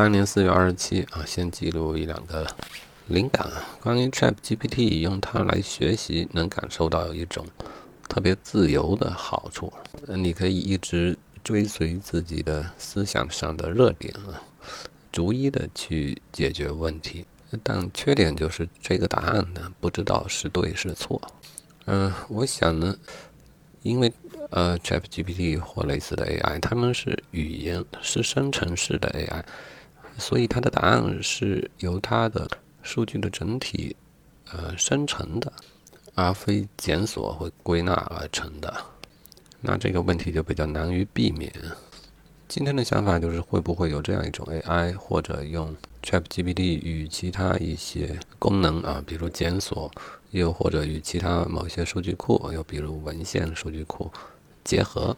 三年四月二十七啊，先记录一两个灵感，关于 Chat GPT，用它来学习，能感受到一种特别自由的好处。你可以一直追随自己的思想上的热点啊，逐一的去解决问题。但缺点就是这个答案呢，不知道是对是错。嗯，我想呢，因为呃，ChatGPT 或类似的 AI，他们是语言是生成式的 AI，所以它的答案是由它的数据的整体呃生成的，而非检索或归纳而成的。那这个问题就比较难于避免。今天的想法就是，会不会有这样一种 AI，或者用 ChatGPT 与其他一些功能啊，比如检索，又或者与其他某些数据库，又比如文献数据库结合，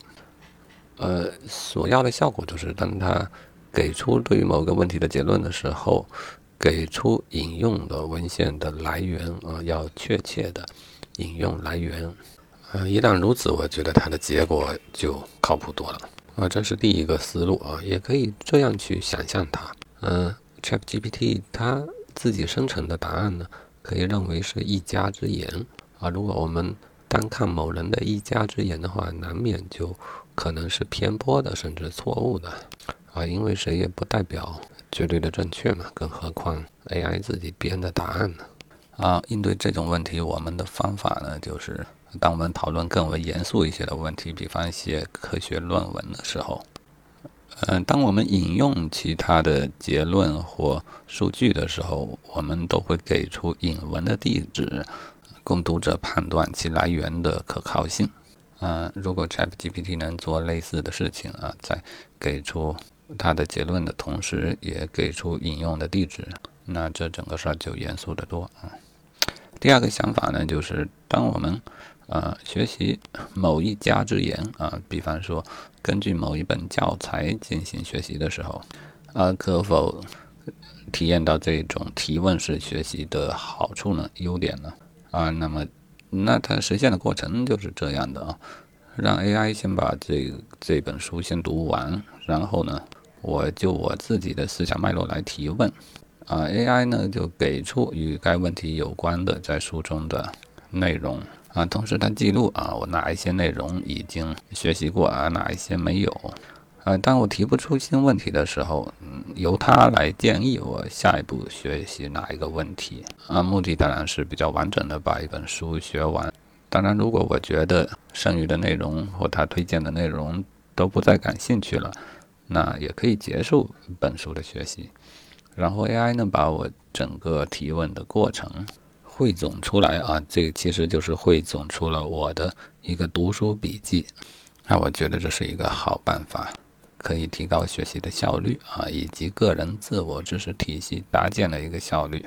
呃，所要的效果就是，当它给出对于某个问题的结论的时候，给出引用的文献的来源啊，要确切的引用来源。呃，一旦如此，我觉得它的结果就靠谱多了。啊，这是第一个思路啊，也可以这样去想象它。嗯，ChatGPT 它自己生成的答案呢，可以认为是一家之言啊。如果我们单看某人的一家之言的话，难免就可能是偏颇的，甚至错误的啊。因为谁也不代表绝对的正确嘛，更何况 AI 自己编的答案呢？啊，应对这种问题，我们的方法呢，就是。当我们讨论更为严肃一些的问题，比方写科学论文的时候，嗯，当我们引用其他的结论或数据的时候，我们都会给出引文的地址，供读者判断其来源的可靠性。嗯，如果 ChatGPT 能做类似的事情啊，在给出它的结论的同时，也给出引用的地址，那这整个事儿就严肃得多啊。第二个想法呢，就是当我们呃，学习某一家之言啊，比方说根据某一本教材进行学习的时候，啊，可否体验到这种提问式学习的好处呢？优点呢？啊，那么那它实现的过程就是这样的啊，让 AI 先把这这本书先读完，然后呢，我就我自己的思想脉络来提问，啊，AI 呢就给出与该问题有关的在书中的内容。啊，同时它记录啊，我哪一些内容已经学习过啊，哪一些没有？啊，当我提不出新问题的时候，嗯，由他来建议我下一步学习哪一个问题。啊，目的当然是比较完整的把一本书学完。当然，如果我觉得剩余的内容或他推荐的内容都不再感兴趣了，那也可以结束本书的学习。然后 AI 呢，把我整个提问的过程。汇总出来啊，这个其实就是汇总出了我的一个读书笔记。那我觉得这是一个好办法，可以提高学习的效率啊，以及个人自我知识体系搭建的一个效率。